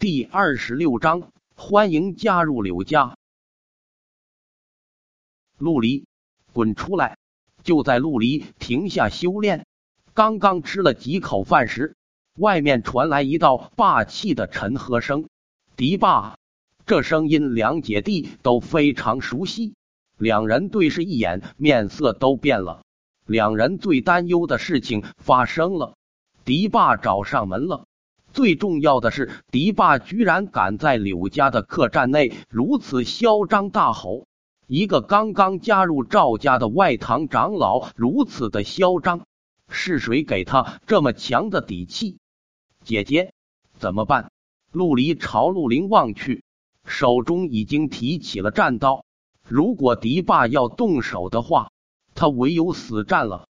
第二十六章，欢迎加入柳家。陆离，滚出来！就在陆离停下修炼，刚刚吃了几口饭时，外面传来一道霸气的沉喝声：“敌霸！”这声音两姐弟都非常熟悉，两人对视一眼，面色都变了。两人最担忧的事情发生了，敌霸找上门了。最重要的是，狄霸居然敢在柳家的客栈内如此嚣张大吼！一个刚刚加入赵家的外堂长老如此的嚣张，是谁给他这么强的底气？姐姐，怎么办？陆离朝陆林望去，手中已经提起了战刀。如果狄霸要动手的话，他唯有死战了。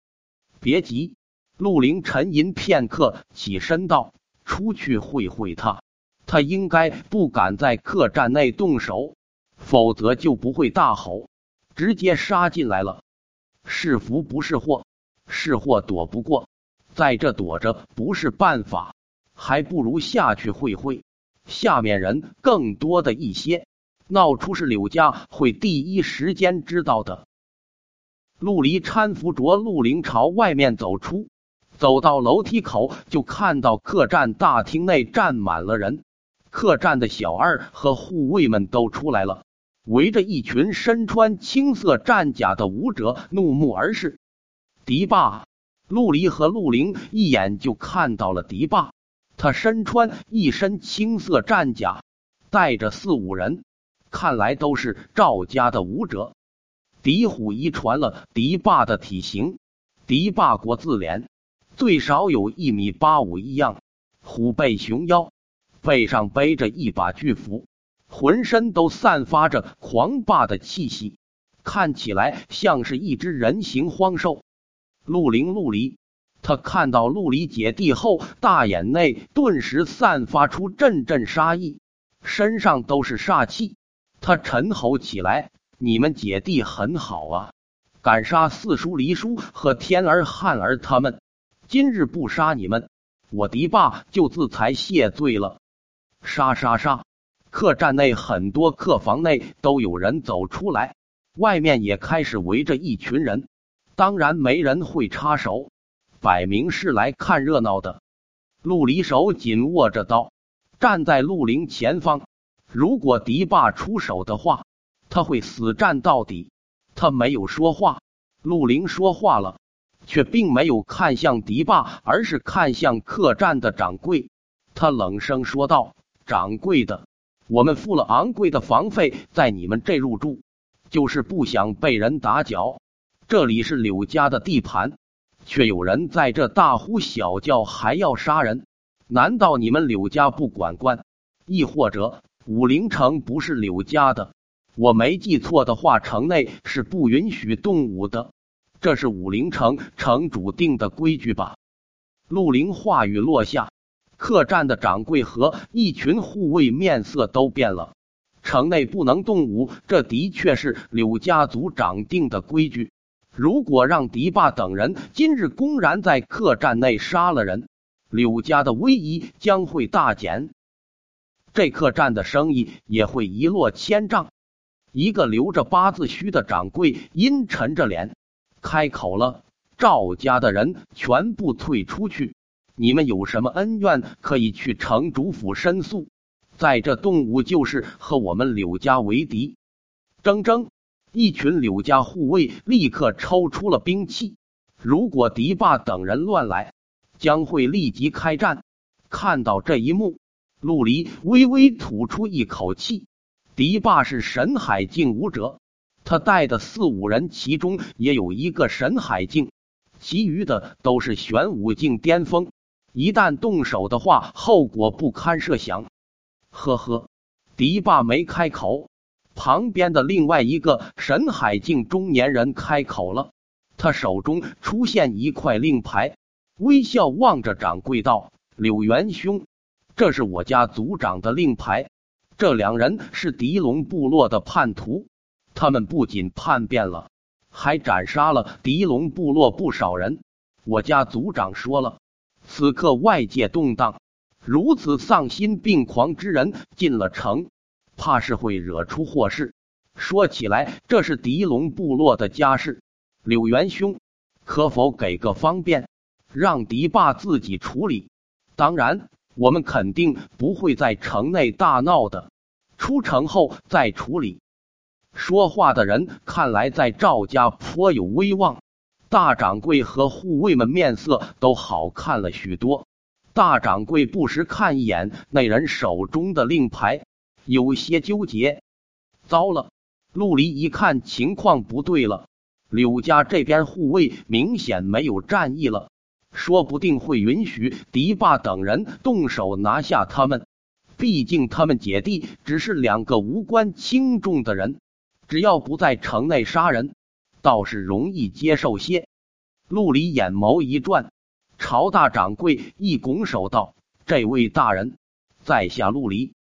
别急，陆林沉吟片刻，起身道。出去会会他，他应该不敢在客栈内动手，否则就不会大吼，直接杀进来了。是福不是祸，是祸躲不过，在这躲着不是办法，还不如下去会会。下面人更多的一些，闹出事，柳家会第一时间知道的。陆离搀扶着陆凌朝外面走出。走到楼梯口，就看到客栈大厅内站满了人。客栈的小二和护卫们都出来了，围着一群身穿青色战甲的武者，怒目而视。狄霸、陆离和陆凌一眼就看到了狄霸，他身穿一身青色战甲，带着四五人，看来都是赵家的武者。狄虎遗传了狄霸的体型，狄霸国字脸。最少有一米八五一样，虎背熊腰，背上背着一把巨斧，浑身都散发着狂霸的气息，看起来像是一只人形荒兽。陆凌、陆离，他看到陆离姐弟后，大眼内顿时散发出阵阵杀意，身上都是煞气。他沉吼起来：“你们姐弟很好啊，敢杀四叔、黎叔和天儿、汉儿他们！”今日不杀你们，我狄霸就自裁谢罪了。杀杀杀！客栈内很多客房内都有人走出来，外面也开始围着一群人。当然没人会插手，摆明是来看热闹的。陆离手紧握着刀，站在陆凌前方。如果狄霸出手的话，他会死战到底。他没有说话，陆凌说话了。却并没有看向狄霸，而是看向客栈的掌柜。他冷声说道：“掌柜的，我们付了昂贵的房费，在你们这入住，就是不想被人打搅。这里是柳家的地盘，却有人在这大呼小叫，还要杀人。难道你们柳家不管管？亦或者武陵城不是柳家的？我没记错的话，城内是不允许动武的。”这是武陵城城主定的规矩吧？陆凌话语落下，客栈的掌柜和一群护卫面色都变了。城内不能动武，这的确是柳家族长定的规矩。如果让狄霸等人今日公然在客栈内杀了人，柳家的威仪将会大减，这客栈的生意也会一落千丈。一个留着八字须的掌柜阴沉着脸。开口了，赵家的人全部退出去。你们有什么恩怨，可以去城主府申诉。在这动武，就是和我们柳家为敌。铮铮，一群柳家护卫立刻抽出了兵器。如果狄霸等人乱来，将会立即开战。看到这一幕，陆离微微吐出一口气。狄霸是神海境武者。他带的四五人，其中也有一个神海境，其余的都是玄武境巅峰。一旦动手的话，后果不堪设想。呵呵，狄霸没开口，旁边的另外一个神海境中年人开口了。他手中出现一块令牌，微笑望着掌柜道：“柳元兄，这是我家族长的令牌。这两人是狄龙部落的叛徒。”他们不仅叛变了，还斩杀了狄龙部落不少人。我家族长说了，此刻外界动荡，如此丧心病狂之人进了城，怕是会惹出祸事。说起来，这是狄龙部落的家事，柳元兄可否给个方便，让狄霸自己处理？当然，我们肯定不会在城内大闹的，出城后再处理。说话的人看来在赵家颇有威望，大掌柜和护卫们面色都好看了许多。大掌柜不时看一眼那人手中的令牌，有些纠结。糟了！陆离一看情况不对了，柳家这边护卫明显没有战意了，说不定会允许狄霸等人动手拿下他们。毕竟他们姐弟只是两个无关轻重的人。只要不在城内杀人，倒是容易接受些。陆离眼眸一转，朝大掌柜一拱手道：“这位大人，在下陆离，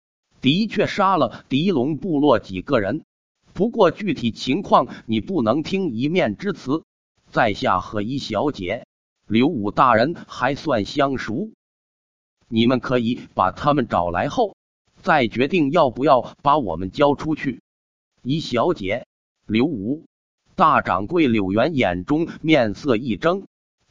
的确杀了狄龙部落几个人，不过具体情况你不能听一面之词。在下和一小姐、刘武大人还算相熟，你们可以把他们找来后，再决定要不要把我们交出去。”一小姐，刘武大掌柜柳元眼中面色一怔，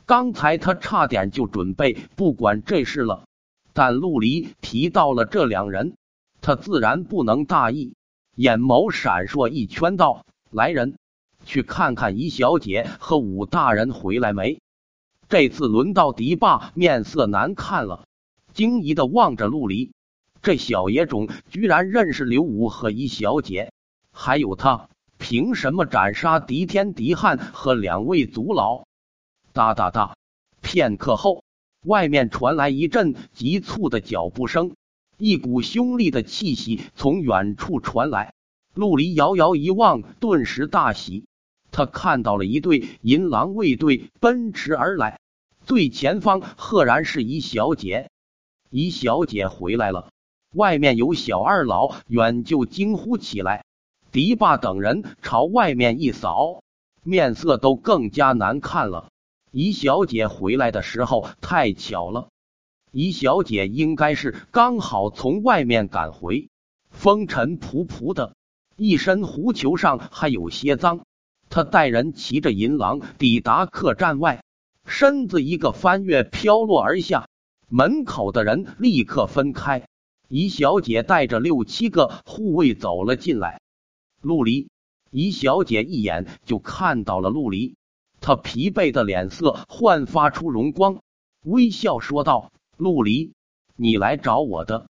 刚才他差点就准备不管这事了，但陆离提到了这两人，他自然不能大意，眼眸闪烁一圈，道：“来人，去看看一小姐和武大人回来没？”这次轮到狄霸面色难看了，惊疑的望着陆离，这小野种居然认识刘武和一小姐。还有他凭什么斩杀狄天、狄汉和两位族老？哒哒哒！片刻后，外面传来一阵急促的脚步声，一股凶厉的气息从远处传来。陆离遥遥一望，顿时大喜，他看到了一队银狼卫队奔驰而来，最前方赫然是一小姐。一小姐回来了！外面有小二老远就惊呼起来。狄霸等人朝外面一扫，面色都更加难看了。姨小姐回来的时候太巧了，姨小姐应该是刚好从外面赶回，风尘仆仆的，一身狐裘上还有些脏。她带人骑着银狼抵达客栈外，身子一个翻越飘落而下，门口的人立刻分开，姨小姐带着六七个护卫走了进来。陆离，姨小姐一眼就看到了陆离，她疲惫的脸色焕发出荣光，微笑说道：“陆离，你来找我的。”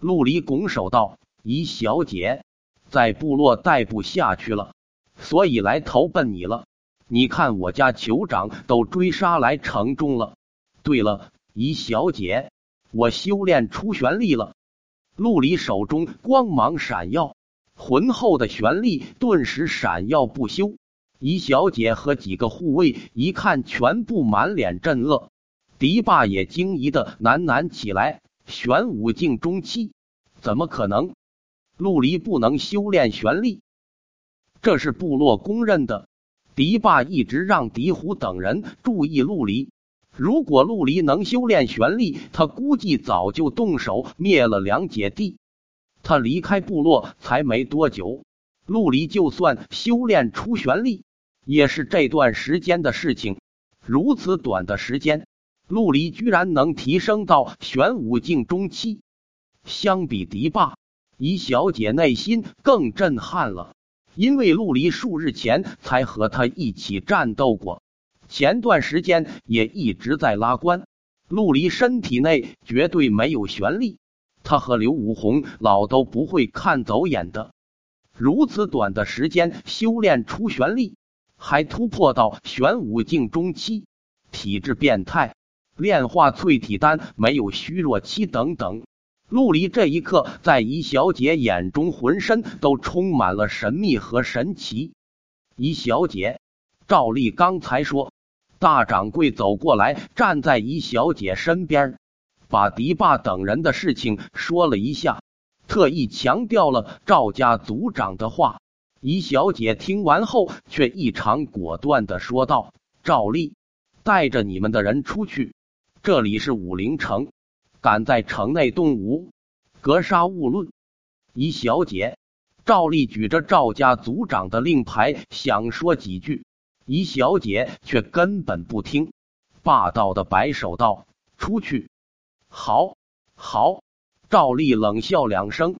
陆离拱手道：“姨小姐在部落待不下去了，所以来投奔你了。你看我家酋长都追杀来城中了。对了，姨小姐，我修炼出玄力了。”陆离手中光芒闪耀。浑厚的玄力顿时闪耀不休，姨小姐和几个护卫一看，全部满脸震愕。狄霸也惊疑的喃喃起来：“玄武境中期，怎么可能？陆离不能修炼玄力，这是部落公认的。狄霸一直让狄虎等人注意陆离，如果陆离能修炼玄力，他估计早就动手灭了两姐弟。”他离开部落才没多久，陆离就算修炼出玄力，也是这段时间的事情。如此短的时间，陆离居然能提升到玄武境中期，相比迪霸，姨小姐内心更震撼了。因为陆离数日前才和他一起战斗过，前段时间也一直在拉关。陆离身体内绝对没有玄力。他和刘武红老都不会看走眼的，如此短的时间修炼出玄力，还突破到玄武境中期，体质变态，炼化淬体丹没有虚弱期等等。陆离这一刻在怡小姐眼中，浑身都充满了神秘和神奇。怡小姐，赵丽刚才说，大掌柜走过来，站在怡小姐身边。把狄霸等人的事情说了一下，特意强调了赵家族长的话。姨小姐听完后，却异常果断的说道：“赵丽，带着你们的人出去，这里是武陵城，敢在城内动武，格杀勿论。一小姐，赵丽举着赵家族长的令牌，想说几句，一小姐却根本不听，霸道的摆手道：“出去！”好，好。赵丽冷笑两声，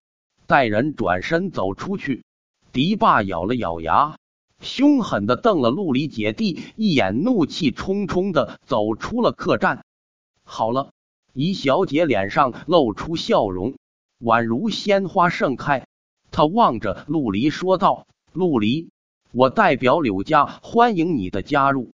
带人转身走出去。狄霸咬了咬牙，凶狠的瞪了陆离姐弟一眼，怒气冲冲的走出了客栈。好了，怡小姐脸上露出笑容，宛如鲜花盛开。她望着陆离说道：“陆离，我代表柳家欢迎你的加入。”